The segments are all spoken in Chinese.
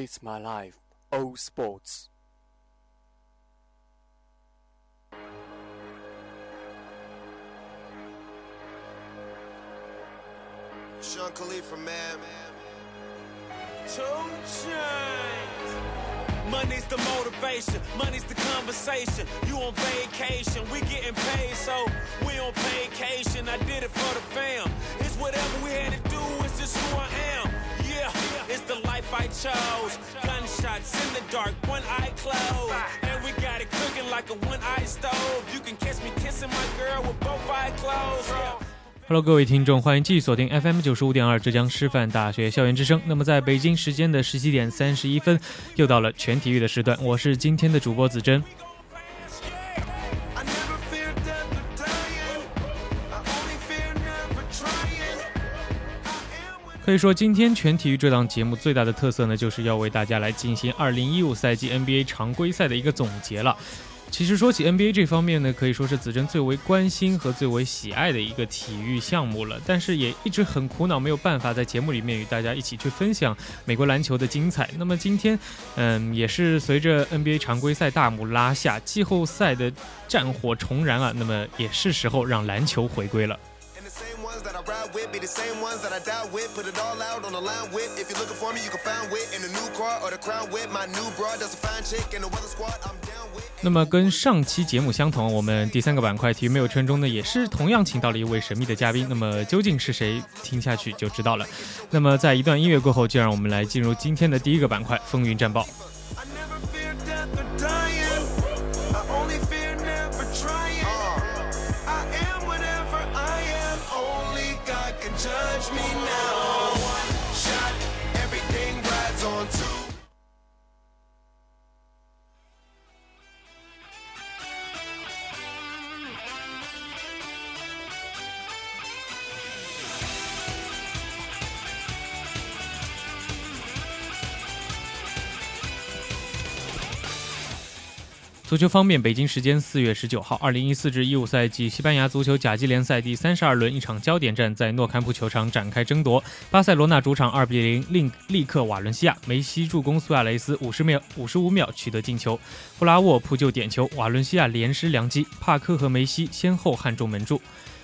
It's my life, all sports. Sean Khalifa, man. Two chains. Money's the motivation, money's the conversation. You on vacation, we getting paid, so we on vacation. I did it for the fam. It's whatever we had to do, it's just who I am. Yeah, it's the life I chose. Gunshots in the dark, one eye closed. And we got it cooking like a one eye stove. You can catch me kissing my girl with both eyes closed. Yeah. Hello，各位听众，欢迎继续锁定 FM 九十五点二浙江师范大学校园之声。那么，在北京时间的十七点三十一分，又到了全体育的时段，我是今天的主播子珍。I am what 可以说，今天全体育这档节目最大的特色呢，就是要为大家来进行二零一五赛季 NBA 常规赛的一个总结了。其实说起 NBA 这方面呢，可以说是子珍最为关心和最为喜爱的一个体育项目了。但是也一直很苦恼，没有办法在节目里面与大家一起去分享美国篮球的精彩。那么今天，嗯，也是随着 NBA 常规赛大幕拉下，季后赛的战火重燃啊，那么也是时候让篮球回归了。Ones that I ride with be the same ones that I die with. Put it all out on the line with. If you're looking for me, you can find wit in the new car or the crown with. My new broad does a fine chick in the weather squad. I'm down with. 那么跟上期节目相同，我们第三个板块体育没有圈中呢，也是同样请到了一位神秘的嘉宾。那么究竟是谁？听下去就知道了。那么在一段音乐过后，就让我们来进入今天的第一个板块——风云战报。Me now. 足球方面，北京时间四月十九号，二零一四至一五赛季西班牙足球甲级联赛第三十二轮一场焦点战在诺坎普球场展开争夺。巴塞罗那主场二比零令力克瓦伦西亚，梅西助攻苏亚雷斯五十秒五十五秒取得进球，布拉沃扑救点球，瓦伦西亚连失良机，帕克和梅西先后憾中门柱，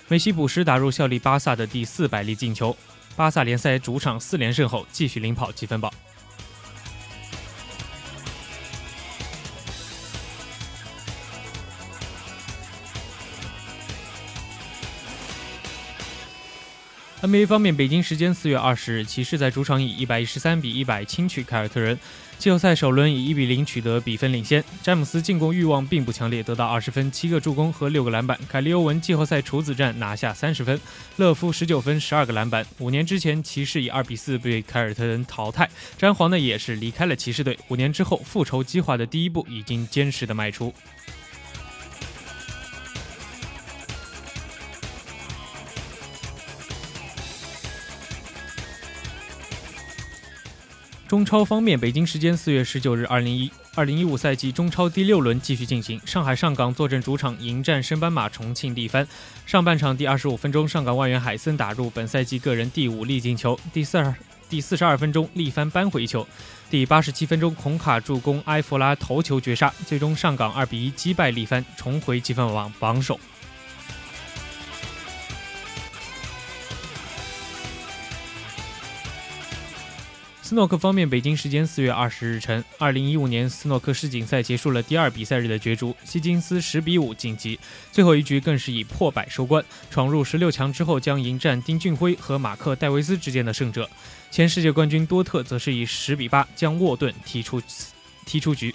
梅西补时打入效力巴萨的第四百粒进球。巴萨联赛主场四连胜后继续领跑积分榜。NBA 方面，北京时间四月二十日，骑士在主场以一百一十三比一百轻取凯尔特人。季后赛首轮以一比零取得比分领先。詹姆斯进攻欲望并不强烈，得到二十分、七个助攻和六个篮板。凯利欧文季后赛处子战拿下三十分，勒夫十九分、十二个篮板。五年之前，骑士以二比四被凯尔特人淘汰。詹皇呢也是离开了骑士队。五年之后，复仇计划的第一步已经坚实的迈出。中超方面，北京时间四月十九日，二零一二零一五赛季中超第六轮继续进行。上海上港坐镇主场迎战升班马重庆力帆。上半场第二十五分钟，上港外援海森打入本赛季个人第五粒进球。第四二第四十二分钟，力帆扳回一球。第八十七分钟，孔卡助攻埃弗拉头球绝杀，最终上港二比一击败力帆，重回积分榜榜首。斯诺克方面，北京时间四月二十日晨，二零一五年斯诺克世锦赛结束了第二比赛日的角逐，希金斯十比五晋级，最后一局更是以破百收官，闯入十六强之后将迎战丁俊晖和马克戴维斯之间的胜者。前世界冠军多特则是以十比八将沃顿踢出踢出局。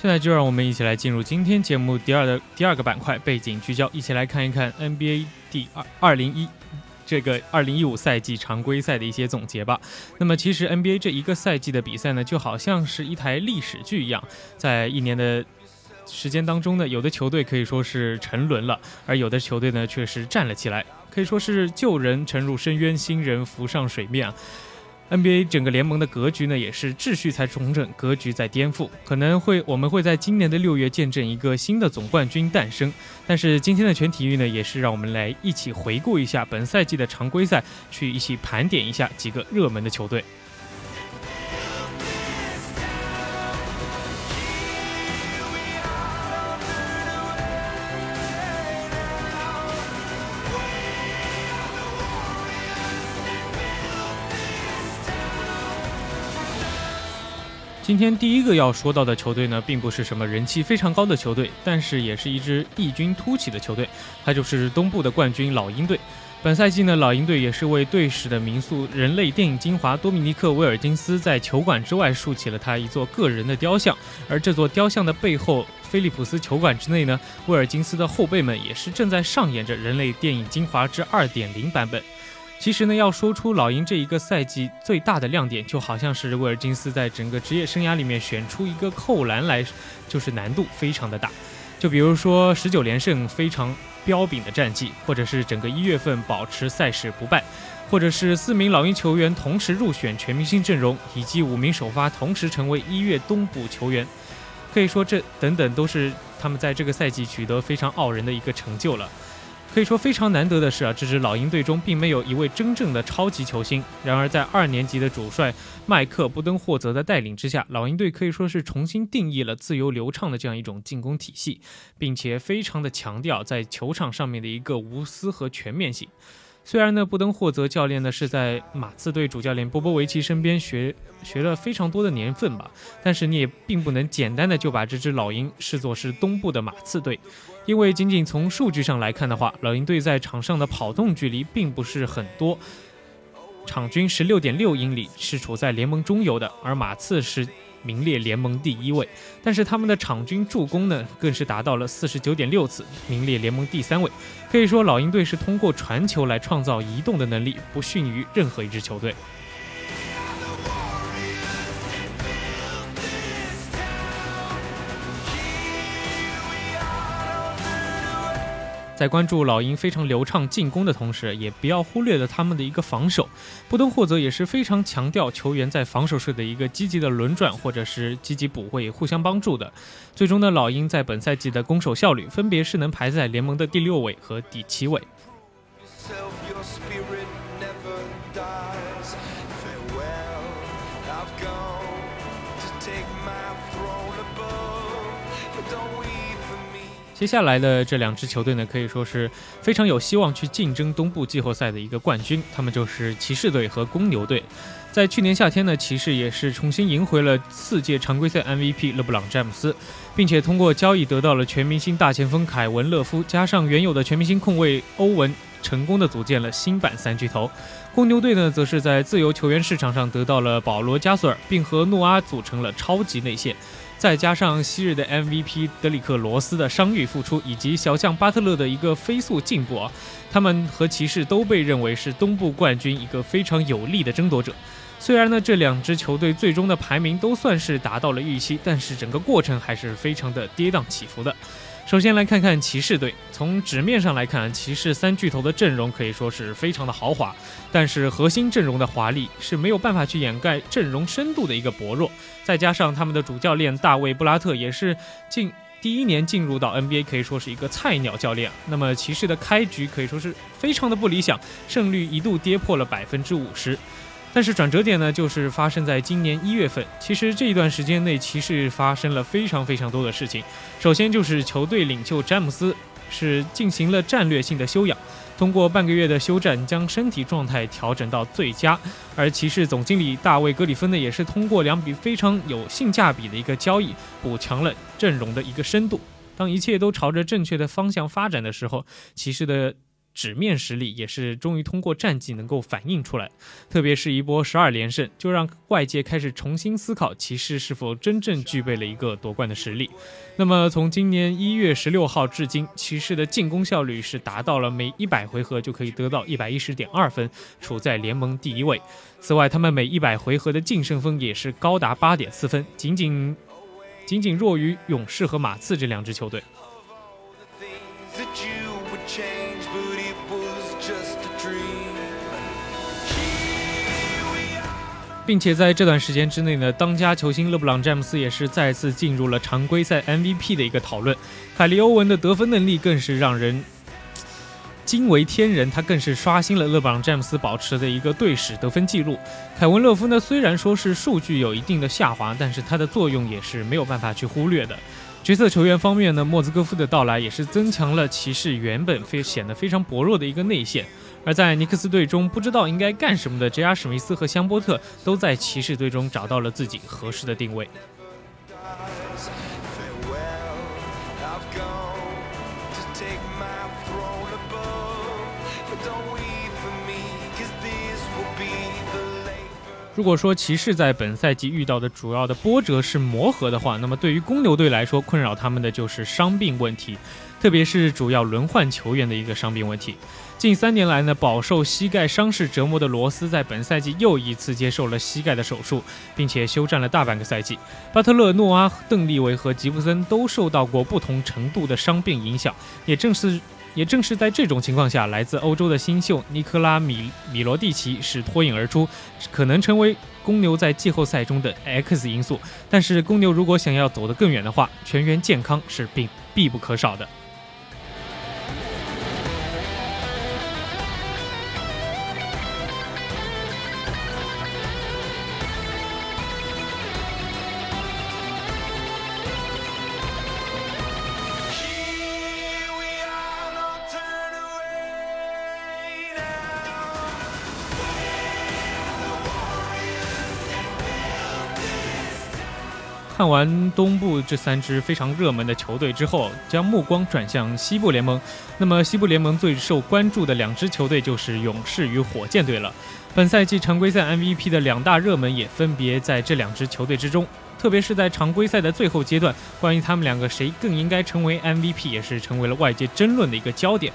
现在就让我们一起来进入今天节目第二的第二个板块背景聚焦，一起来看一看 NBA 第二二零一这个二零一五赛季常规赛的一些总结吧。那么其实 NBA 这一个赛季的比赛呢，就好像是一台历史剧一样，在一年的时间当中呢，有的球队可以说是沉沦了，而有的球队呢却是站了起来，可以说是旧人沉入深渊，新人浮上水面啊。NBA 整个联盟的格局呢，也是秩序在重整，格局在颠覆。可能会我们会在今年的六月见证一个新的总冠军诞生。但是今天的全体育呢，也是让我们来一起回顾一下本赛季的常规赛，去一起盘点一下几个热门的球队。今天第一个要说到的球队呢，并不是什么人气非常高的球队，但是也是一支异军突起的球队，它就是东部的冠军老鹰队。本赛季呢，老鹰队也是为队史的名宿人类电影精华多米尼克·威尔金斯在球馆之外竖起了他一座个人的雕像，而这座雕像的背后，菲利普斯球馆之内呢，威尔金斯的后辈们也是正在上演着人类电影精华之2.0版本。其实呢，要说出老鹰这一个赛季最大的亮点，就好像是威尔金斯在整个职业生涯里面选出一个扣篮来，就是难度非常的大。就比如说十九连胜非常彪炳的战绩，或者是整个一月份保持赛事不败，或者是四名老鹰球员同时入选全明星阵容，以及五名首发同时成为一月东部球员，可以说这等等都是他们在这个赛季取得非常傲人的一个成就了。可以说非常难得的是啊，这支老鹰队中并没有一位真正的超级球星。然而，在二年级的主帅麦克布登霍泽的带领之下，老鹰队可以说是重新定义了自由流畅的这样一种进攻体系，并且非常的强调在球场上面的一个无私和全面性。虽然呢，布登霍泽教练呢是在马刺队主教练波波维奇身边学学了非常多的年份吧，但是你也并不能简单的就把这支老鹰视作是东部的马刺队。因为仅仅从数据上来看的话，老鹰队在场上的跑动距离并不是很多，场均十六点六英里是处在联盟中游的，而马刺是名列联盟第一位。但是他们的场均助攻呢，更是达到了四十九点六次，名列联盟第三位。可以说，老鹰队是通过传球来创造移动的能力，不逊于任何一支球队。在关注老鹰非常流畅进攻的同时，也不要忽略了他们的一个防守。布登霍泽也是非常强调球员在防守时的一个积极的轮转或者是积极补位，互相帮助的。最终呢，老鹰在本赛季的攻守效率分别是能排在联盟的第六位和第七位。yourself, your spirit never dies. Farewell, I've gone to take my throne above, but don't weep for me. 接下来的这两支球队呢，可以说是非常有希望去竞争东部季后赛的一个冠军，他们就是骑士队和公牛队。在去年夏天呢，骑士也是重新赢回了四届常规赛 MVP 勒布朗詹姆斯，并且通过交易得到了全明星大前锋凯文勒夫，加上原有的全明星控卫欧文，成功的组建了新版三巨头。公牛队呢，则是在自由球员市场上得到了保罗加索尔，并和诺阿组成了超级内线。再加上昔日的 MVP 德里克罗斯的伤愈复出，以及小将巴特勒的一个飞速进步啊，他们和骑士都被认为是东部冠军一个非常有力的争夺者。虽然呢，这两支球队最终的排名都算是达到了预期，但是整个过程还是非常的跌宕起伏的。首先来看看骑士队，从纸面上来看，骑士三巨头的阵容可以说是非常的豪华，但是核心阵容的华丽是没有办法去掩盖阵容深度的一个薄弱。再加上他们的主教练大卫布拉特也是近第一年进入到 NBA 可以说是一个菜鸟教练。那么骑士的开局可以说是非常的不理想，胜率一度跌破了百分之五十。但是转折点呢，就是发生在今年一月份。其实这一段时间内，骑士发生了非常非常多的事情。首先就是球队领袖詹姆斯是进行了战略性的休养，通过半个月的休战，将身体状态调整到最佳。而骑士总经理大卫格里芬呢，也是通过两笔非常有性价比的一个交易，补强了阵容的一个深度。当一切都朝着正确的方向发展的时候，骑士的。纸面实力也是终于通过战绩能够反映出来，特别是一波十二连胜，就让外界开始重新思考骑士是否真正具备了一个夺冠的实力。那么从今年一月十六号至今，骑士的进攻效率是达到了每一百回合就可以得到一百一十点二分，处在联盟第一位。此外，他们每一百回合的净胜分也是高达八点四分，仅仅仅仅弱于勇士和马刺这两支球队。并且在这段时间之内呢，当家球星勒布朗詹姆斯也是再次进入了常规赛 MVP 的一个讨论。凯利欧文的得分能力更是让人 惊为天人，他更是刷新了勒布朗詹姆斯保持的一个队史得分记录。凯文勒夫呢，虽然说是数据有一定的下滑，但是他的作用也是没有办法去忽略的。角色球员方面呢，莫兹戈夫的到来也是增强了骑士原本非显得非常薄弱的一个内线。而在尼克斯队中不知道应该干什么的 J.R. 史密斯和香波特，都在骑士队中找到了自己合适的定位。如果说骑士在本赛季遇到的主要的波折是磨合的话，那么对于公牛队来说，困扰他们的就是伤病问题，特别是主要轮换球员的一个伤病问题。近三年来呢，饱受膝盖伤势折磨的罗斯，在本赛季又一次接受了膝盖的手术，并且休战了大半个赛季。巴特勒、诺阿、邓利维和吉布森都受到过不同程度的伤病影响。也正是，也正是在这种情况下，来自欧洲的新秀尼科拉米米罗蒂奇是脱颖而出，可能成为公牛在季后赛中的 X 因素。但是，公牛如果想要走得更远的话，全员健康是必必不可少的。看完东部这三支非常热门的球队之后，将目光转向西部联盟。那么西部联盟最受关注的两支球队就是勇士与火箭队了。本赛季常规赛 MVP 的两大热门也分别在这两支球队之中。特别是在常规赛的最后阶段，关于他们两个谁更应该成为 MVP，也是成为了外界争论的一个焦点。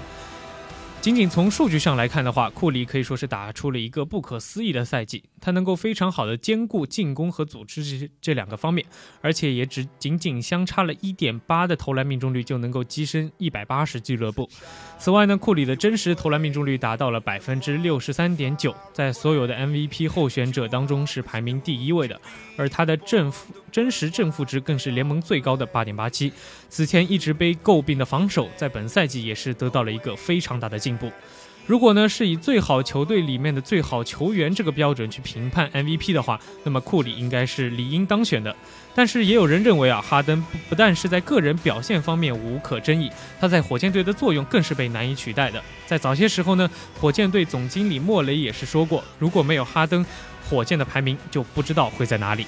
仅仅从数据上来看的话，库里可以说是打出了一个不可思议的赛季。他能够非常好的兼顾进攻和组织这这两个方面，而且也只仅仅相差了一点八的投篮命中率就能够跻身一百八十俱乐部。此外呢，库里的真实投篮命中率达到了百分之六十三点九，在所有的 MVP 候选者当中是排名第一位的。而他的正负真实正负值更是联盟最高的八点八七。此前一直被诟病的防守，在本赛季也是得到了一个非常大的进步。如果呢是以最好球队里面的最好球员这个标准去评判 MVP 的话，那么库里应该是理应当选的。但是也有人认为啊，哈登不不但是在个人表现方面无可争议，他在火箭队的作用更是被难以取代的。在早些时候呢，火箭队总经理莫雷也是说过，如果没有哈登，火箭的排名就不知道会在哪里。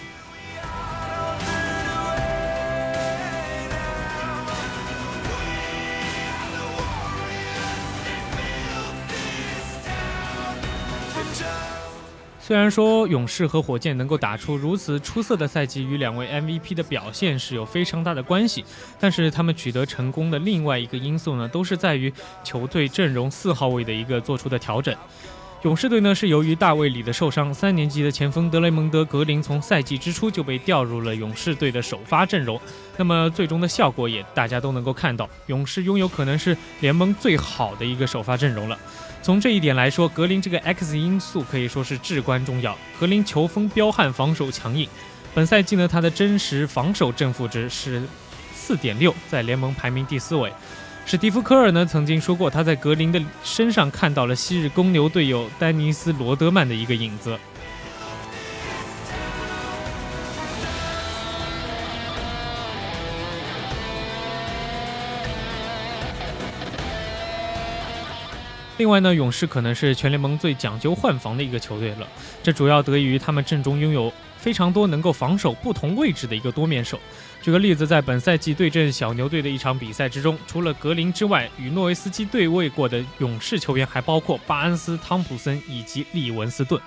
虽然说勇士和火箭能够打出如此出色的赛季，与两位 MVP 的表现是有非常大的关系，但是他们取得成功的另外一个因素呢，都是在于球队阵容四号位的一个做出的调整。勇士队呢是由于大卫里的受伤，三年级的前锋德雷蒙德格林从赛季之初就被调入了勇士队的首发阵容，那么最终的效果也大家都能够看到，勇士拥有可能是联盟最好的一个首发阵容了。从这一点来说，格林这个 X 因素可以说是至关重要。格林球风彪悍，防守强硬。本赛季呢，他的真实防守正负值是四点六，在联盟排名第四位。史蒂夫·科尔呢曾经说过，他在格林的身上看到了昔日公牛队友丹尼斯·罗德曼的一个影子。另外呢，勇士可能是全联盟最讲究换防的一个球队了，这主要得益于他们阵中拥有非常多能够防守不同位置的一个多面手。举个例子，在本赛季对阵小牛队的一场比赛之中，除了格林之外，与诺维斯基对位过的勇士球员还包括巴恩斯、汤普森以及利文斯顿。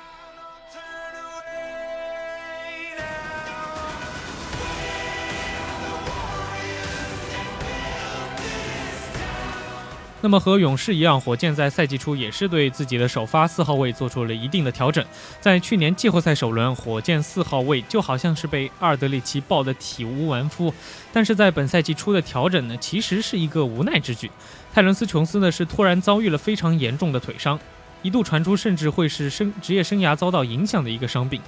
那么和勇士一样，火箭在赛季初也是对自己的首发四号位做出了一定的调整。在去年季后赛首轮，火箭四号位就好像是被阿尔德里奇抱得体无完肤。但是在本赛季初的调整呢，其实是一个无奈之举。泰伦斯·琼斯呢是突然遭遇了非常严重的腿伤，一度传出甚至会是生职业生涯遭到影响的一个伤病。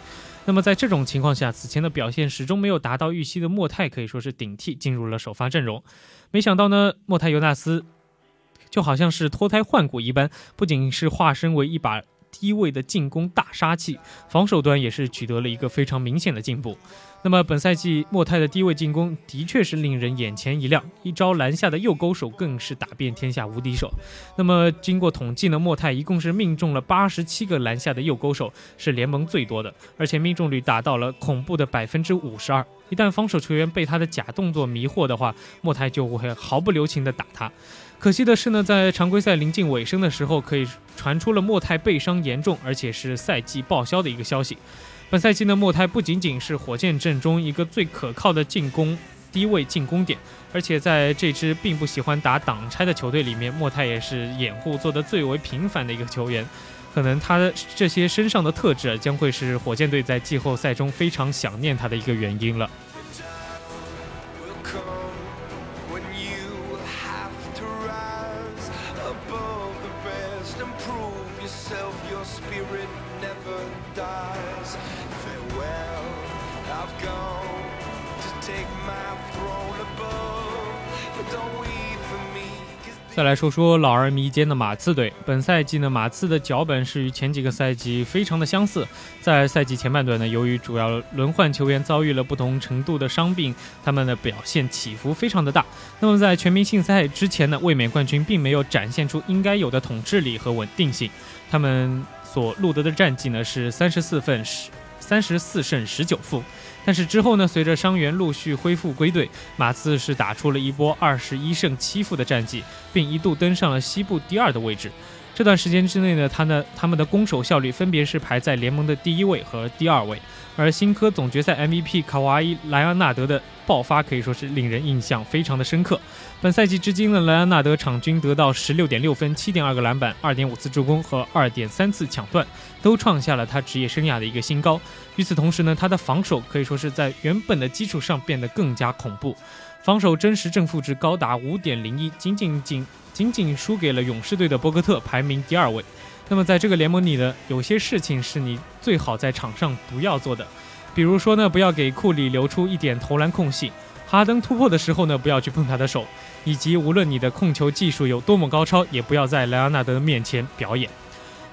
那么在这种情况下，此前的表现始终没有达到预期的莫泰可以说是顶替进入了首发阵容。没想到呢，莫泰尤纳斯。就好像是脱胎换骨一般，不仅是化身为一把低位的进攻大杀器，防守端也是取得了一个非常明显的进步。那么本赛季莫泰的低位进攻的确是令人眼前一亮，一招篮下的右勾手更是打遍天下无敌手。那么经过统计呢，莫泰一共是命中了八十七个篮下的右勾手，是联盟最多的，而且命中率达到了恐怖的百分之五十二。一旦防守球员被他的假动作迷惑的话，莫泰就会毫不留情地打他。可惜的是呢，在常规赛临近尾声的时候，可以传出了莫泰背伤严重，而且是赛季报销的一个消息。本赛季呢，莫泰不仅仅是火箭阵中一个最可靠的进攻低位进攻点，而且在这支并不喜欢打挡拆的球队里面，莫泰也是掩护做得最为频繁的一个球员。可能他的这些身上的特质将会是火箭队在季后赛中非常想念他的一个原因了。再来说说老而弥坚的马刺队。本赛季呢，马刺的脚本是与前几个赛季非常的相似。在赛季前半段呢，由于主要轮换球员遭遇了不同程度的伤病，他们的表现起伏非常的大。那么在全明星赛之前呢，卫冕冠军并没有展现出应该有的统治力和稳定性。他们所录得的战绩呢是三十四分十三十四胜十九负。但是之后呢，随着伤员陆续恢复归队，马刺是打出了一波二十一胜七负的战绩，并一度登上了西部第二的位置。这段时间之内呢，他呢他们的攻守效率分别是排在联盟的第一位和第二位。而新科总决赛 MVP 卡哇伊莱昂纳德的爆发可以说是令人印象非常的深刻。本赛季至今呢，莱昂纳德场均得到十六点六分、七点二个篮板、二点五次助攻和二点三次抢断，都创下了他职业生涯的一个新高。与此同时呢，他的防守可以说是在原本的基础上变得更加恐怖，防守真实正负值高达五点零一，仅仅仅仅仅输给了勇士队的博格特，排名第二位。那么在这个联盟里呢，有些事情是你最好在场上不要做的，比如说呢，不要给库里留出一点投篮空隙；哈登突破的时候呢，不要去碰他的手；以及无论你的控球技术有多么高超，也不要在莱昂纳德面前表演。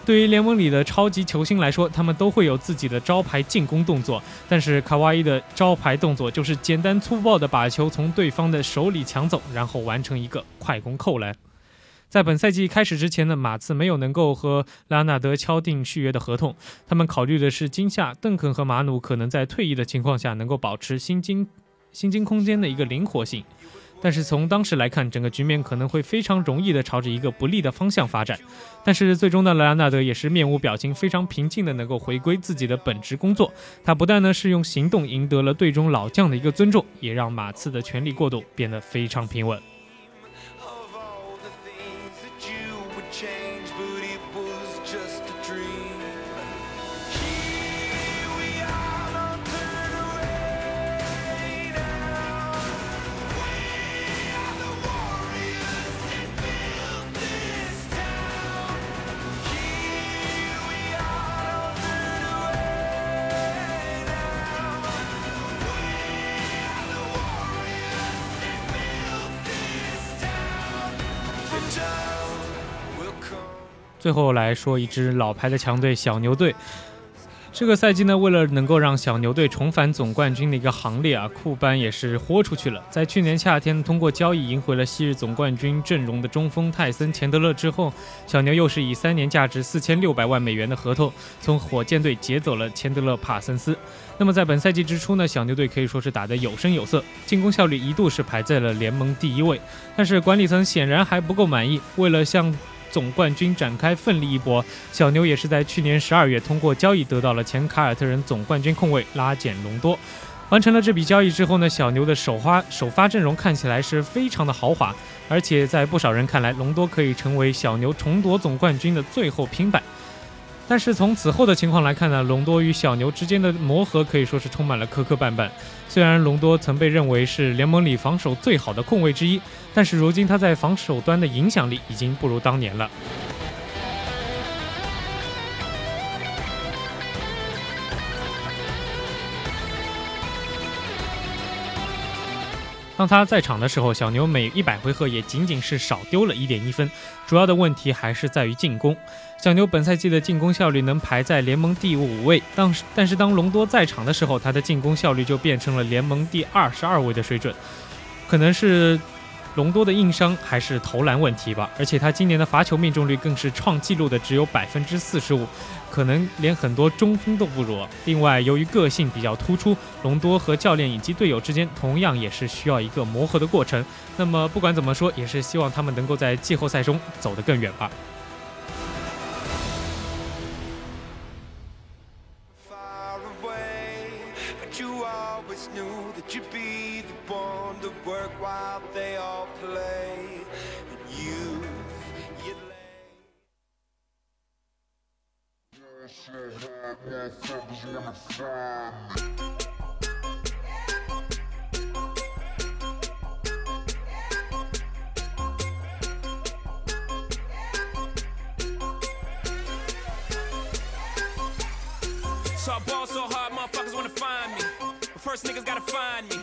对于联盟里的超级球星来说，他们都会有自己的招牌进攻动作，但是卡哇伊的招牌动作就是简单粗暴的把球从对方的手里抢走，然后完成一个快攻扣篮。在本赛季开始之前呢，马刺没有能够和莱昂纳德敲定续约的合同。他们考虑的是今夏邓肯和马努可能在退役的情况下能够保持薪金薪金空间的一个灵活性。但是从当时来看，整个局面可能会非常容易的朝着一个不利的方向发展。但是最终呢，莱昂纳德也是面无表情，非常平静的能够回归自己的本职工作。他不但呢是用行动赢得了队中老将的一个尊重，也让马刺的权力过渡变得非常平稳。最后来说一支老牌的强队小牛队。这个赛季呢，为了能够让小牛队重返总冠军的一个行列啊，库班也是豁出去了。在去年夏天通过交易赢回了昔日总冠军阵容的中锋泰森·钱德勒之后，小牛又是以三年价值四千六百万美元的合同从火箭队劫走了钱德勒·帕森斯。那么在本赛季之初呢，小牛队可以说是打得有声有色，进攻效率一度是排在了联盟第一位。但是管理层显然还不够满意，为了向总冠军展开奋力一搏，小牛也是在去年十二月通过交易得到了前凯尔特人总冠军控卫拉简隆多。完成了这笔交易之后呢，小牛的首发首发阵容看起来是非常的豪华，而且在不少人看来，隆多可以成为小牛重夺总冠军的最后拼板。但是从此后的情况来看呢，隆多与小牛之间的磨合可以说是充满了磕磕绊绊。虽然隆多曾被认为是联盟里防守最好的控卫之一，但是如今他在防守端的影响力已经不如当年了。当他在场的时候，小牛每一百回合也仅仅是少丢了一点一分，主要的问题还是在于进攻。小牛本赛季的进攻效率能排在联盟第五位，但是但是当隆多在场的时候，他的进攻效率就变成了联盟第二十二位的水准，可能是。隆多的硬伤还是投篮问题吧，而且他今年的罚球命中率更是创纪录的，只有百分之四十五，可能连很多中锋都不如。另外，由于个性比较突出，隆多和教练以及队友之间同样也是需要一个磨合的过程。那么，不管怎么说，也是希望他们能够在季后赛中走得更远吧。far away, but you always knew that you'd be work while they all play. And you, you lay. So I ball so hard, motherfuckers wanna find me. First niggas gotta find me.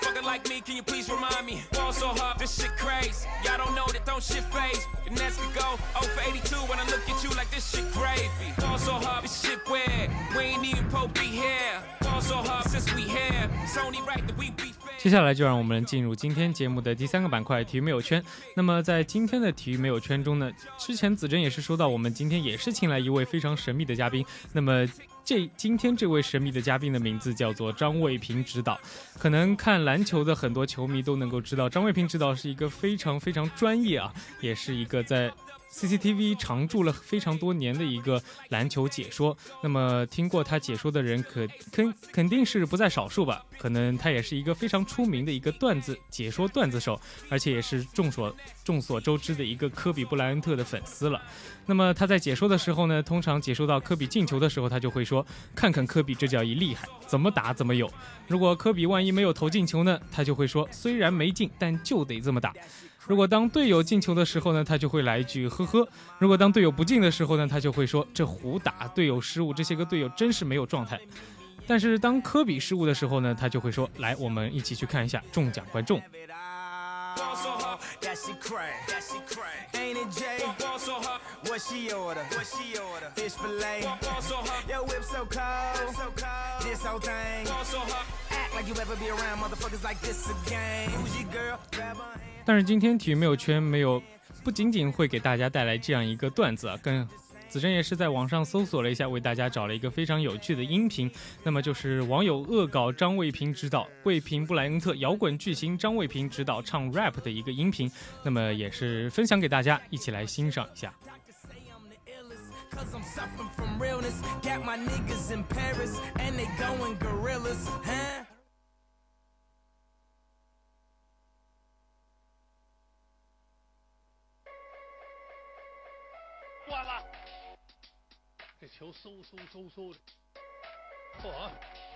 Motherfucker like me? Can you please remind me? Ball so hard, this shit crazy. Y'all don't know that don't shit phase. The Nets could go 0 for 82 when I look at you like this shit gravy. Ball so hard, this shit weird. We ain't even po be here. Ball so hard since we here. It's only right that we be. 接下来就让我们进入今天节目的第三个板块——体育没有圈。那么在今天的体育没有圈中呢，之前子珍也是说到，我们今天也是请来一位非常神秘的嘉宾。那么这今天这位神秘的嘉宾的名字叫做张卫平指导。可能看篮球的很多球迷都能够知道，张卫平指导是一个非常非常专业啊，也是一个在 CCTV 常驻了非常多年的一个篮球解说。那么听过他解说的人可肯肯定是不在少数吧？可能他也是一个非常出名的一个段子解说段子手，而且也是众所众所周知的一个科比布莱恩特的粉丝了。那么他在解说的时候呢，通常解说到科比进球的时候，他就会说：“看看科比这叫一厉害，怎么打怎么有。”如果科比万一没有投进球呢，他就会说：“虽然没进，但就得这么打。”如果当队友进球的时候呢，他就会来一句呵呵；如果当队友不进的时候呢，他就会说这胡打，队友失误，这些个队友真是没有状态。但是当科比失误的时候呢，他就会说来，我们一起去看一下中奖观众。What she order? What she order? Fish fillet. Ball so hard, your whip so cold. So cold. This whole thing. Ball so hard, act like you ever be around motherfuckers like this again. Who's your girl? Grab her hand. 但是今天体育没有圈没有，不仅仅会给大家带来这样一个段子啊，更子珍也是在网上搜索了一下，为大家找了一个非常有趣的音频。那么就是网友恶搞张卫平指导卫平布莱恩特摇滚巨星张卫平指导唱 rap 的一个音频，那么也是分享给大家，一起来欣赏一下。Cause I'm suffering from realness. Got my niggas in Paris and they going gorillas, huh? 断了，这球嗖嗖嗖嗖的，嚯呵，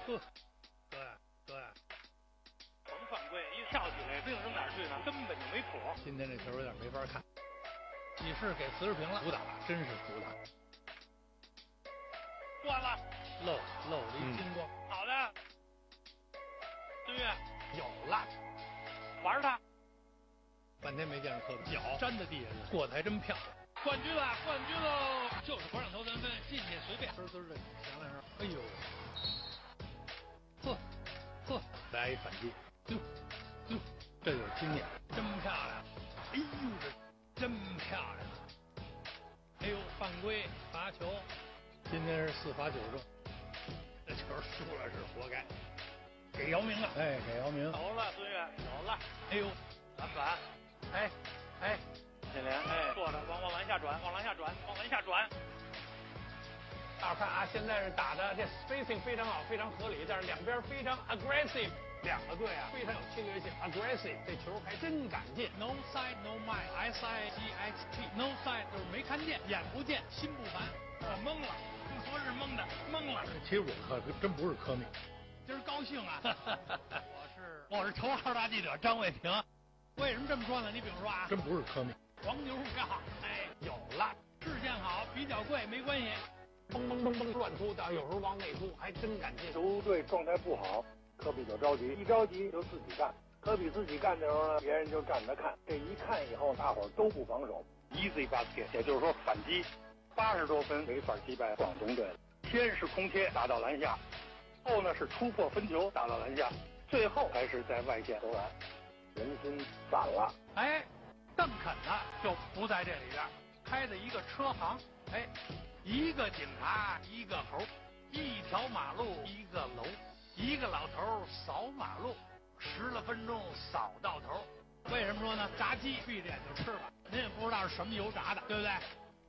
哥呀哥呀，甭犯规，一跳起来不定扔哪儿去呢，根本就没谱。今天这球有点没法看，你是给瓷实平了，主打，真是主打，断了，漏漏了一金光，好的，孙悦。有了，玩他，半天没见着科比，脚粘在地下，过得还真漂亮。冠军了，冠军喽！就是不让投三分，进去随便。滋滋的响两声，哎呦，呵，呵，来一反击，哟，哟，这有经验，真漂亮！哎呦，这真漂亮！哎呦，犯规，罚球，今天是四罚九中，这球输了是活该，给姚明了，哎，给姚明，走了，孙悦，走了，哎呦，篮板，哎，哎。金莲，哎，坐着，往往篮下转，往篮下转，往篮下转。大家看啊，现在是打的这 spacing 非常好，非常合理，但是两边非常 aggressive，两个队啊非常有侵略性，aggressive，这球还真敢进。No side, no mind，S I G H T，No side 就是没看见，眼不见心不烦。我懵了，不说是蒙的，蒙了。其实我可真不是科密，今儿高兴啊。我是我是头号大记者张卫平。为什么这么说呢？你比如说啊，真不是科密。黄牛票，哎，有了，视线好，比较贵，没关系。嘣嘣嘣嘣乱突，但有时候往内突，还真敢进。球队状态不好，科比就着急，一着急就自己干。科比自己干的时候呢，别人就站着看。这一看以后，大伙儿都不防守，easy basket，也就是说反击，八十多分没法击败广东队。先是空切打到篮下，后呢是突破分球打到篮下，最后还是在外线投篮，人心散了。哎。邓肯呢就不在这里边，开的一个车行，哎，一个警察一个猴，一条马路一个楼，一个老头扫马路，十来分钟扫到头。为什么说呢？炸鸡闭着眼就吃吧，您也不知道是什么油炸的，对不对？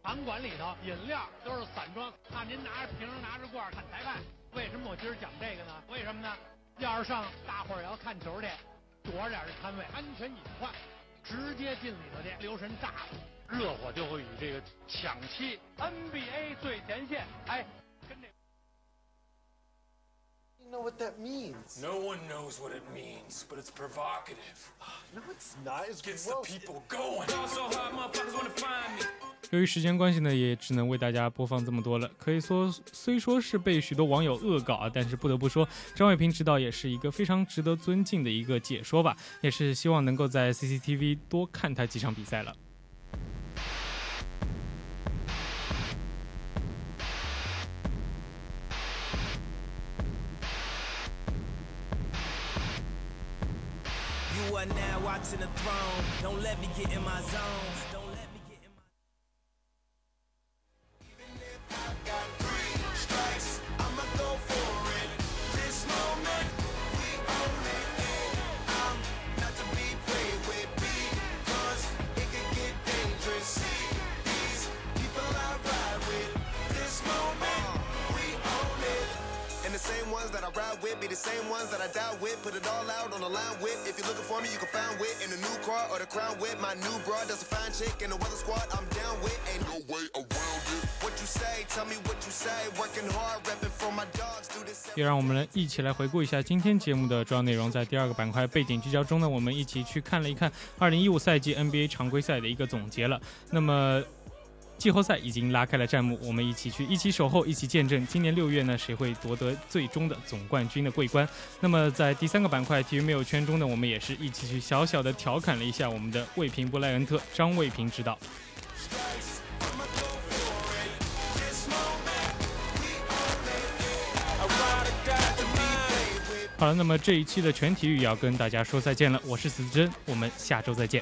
场馆里头饮料都是散装，怕您拿着瓶拿着罐看裁判。为什么我今儿讲这个呢？为什么呢？要是上大伙儿要看球去，躲着点这摊位，安全隐患。直接进里头去，留神炸了，热火就会与这个抢七 NBA 最前线，哎，You know what that means? No one knows what it means, but it's provocative. No, it's not. It's Gets the people going. So hard, motherfuckers wanna find me. 由于时间关系呢，也只能为大家播放这么多了。可以说，虽说是被许多网友恶搞啊，但是不得不说，张伟平指导也是一个非常值得尊敬的一个解说吧。也是希望能够在 CCTV 多看他几场比赛了。Watching the throne. Don't let me get in my zone. Same ones that I ride with, be the same ones that I die with. Put it all out on the line with. If you're looking for me, you can find wit in the new car or the crown with. My new broad does a fine chick in the weather squad. I'm down with. Ain't no way around it. What you say? Tell me what you say. Working hard, repping for my dogs. Do this. 也让我们一起来回顾一下今天节目的主要内容。在第二个板块背景聚焦中呢，我们一起去看了一看2015赛季 NBA 常规赛的一个总结了。那么。季后赛已经拉开了战幕，我们一起去，一起守候，一起见证今年六月呢谁会夺得最终的总冠军的桂冠。那么在第三个板块体育没有圈中呢，我们也是一起去小小的调侃了一下我们的卫平布莱恩特张卫平指导。好了，那么这一期的全体育要跟大家说再见了，我是子珍，我们下周再见。